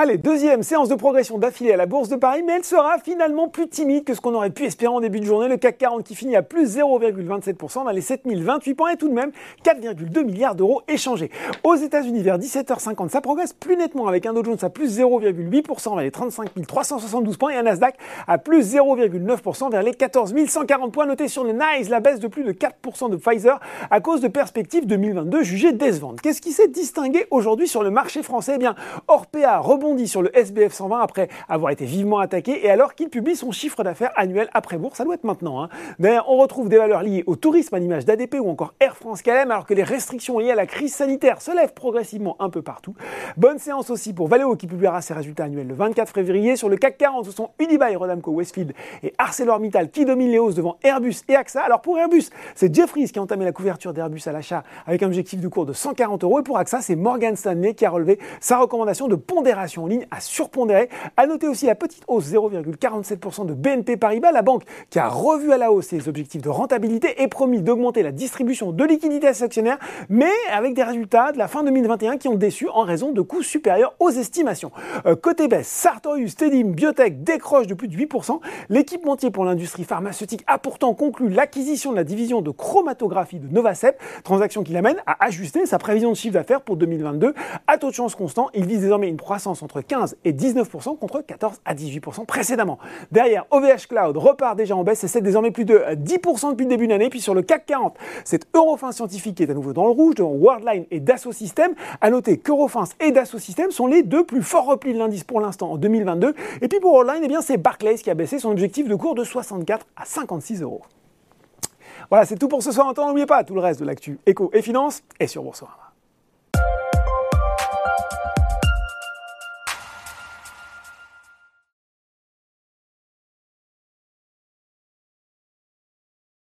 Allez, deuxième séance de progression d'affilée à la Bourse de Paris, mais elle sera finalement plus timide que ce qu'on aurait pu espérer en début de journée. Le CAC 40 qui finit à plus 0,27% dans les 7028 points et tout de même 4,2 milliards d'euros échangés. Aux États-Unis, vers 17h50, ça progresse plus nettement avec un Dow Jones à plus 0,8% vers les 35 372 points et un Nasdaq à plus 0,9% vers les 14 140 points. Notés sur le NICE, la baisse de plus de 4% de Pfizer à cause de perspectives 2022 jugées décevantes. Qu'est-ce qui s'est distingué aujourd'hui sur le marché français? Eh bien, Orpea rebond sur le SBF 120 après avoir été vivement attaqué et alors qu'il publie son chiffre d'affaires annuel après bourse. Ça doit être maintenant. Hein. D'ailleurs, on retrouve des valeurs liées au tourisme à l'image d'ADP ou encore Air France KLM alors que les restrictions liées à la crise sanitaire se lèvent progressivement un peu partout. Bonne séance aussi pour Valeo qui publiera ses résultats annuels le 24 février. Sur le CAC 40, ce sont Unibail, Rodamco, Westfield et ArcelorMittal qui dominent les hausses devant Airbus et AXA. Alors pour Airbus, c'est Jeffries qui a entamé la couverture d'Airbus à l'achat avec un objectif de cours de 140 euros. Et pour AXA, c'est Morgan Stanley qui a relevé sa recommandation de pondération en ligne à surpondérer. À noter aussi la petite hausse 0,47% de BNP Paribas, la banque qui a revu à la hausse ses objectifs de rentabilité et promis d'augmenter la distribution de liquidités à ses actionnaires, mais avec des résultats de la fin 2021 qui ont déçu en raison de coûts supérieurs aux estimations. Euh, côté baisse, Sartorius, Tedim, Biotech décrochent de plus de 8%. L'équipementier pour l'industrie pharmaceutique a pourtant conclu l'acquisition de la division de chromatographie de Novacep, transaction qui l'amène à ajuster sa prévision de chiffre d'affaires pour 2022. À taux de chance constant, il vise désormais une croissance entre 15 et 19% contre 14 à 18% précédemment. Derrière, OVH Cloud repart déjà en baisse et c'est désormais plus de 10% depuis le début de l'année. Puis sur le CAC 40, c'est Eurofins Scientifique qui est à nouveau dans le rouge devant Worldline et Dassault Systèmes. À noter qu'Eurofins et Dassault Systèmes sont les deux plus forts replis de l'indice pour l'instant en 2022. Et puis pour Worldline, eh bien c'est Barclays qui a baissé son objectif de cours de 64 à 56 euros. Voilà, c'est tout pour ce soir. N'oubliez pas tout le reste de l'actu éco et finance est sur Boursorama.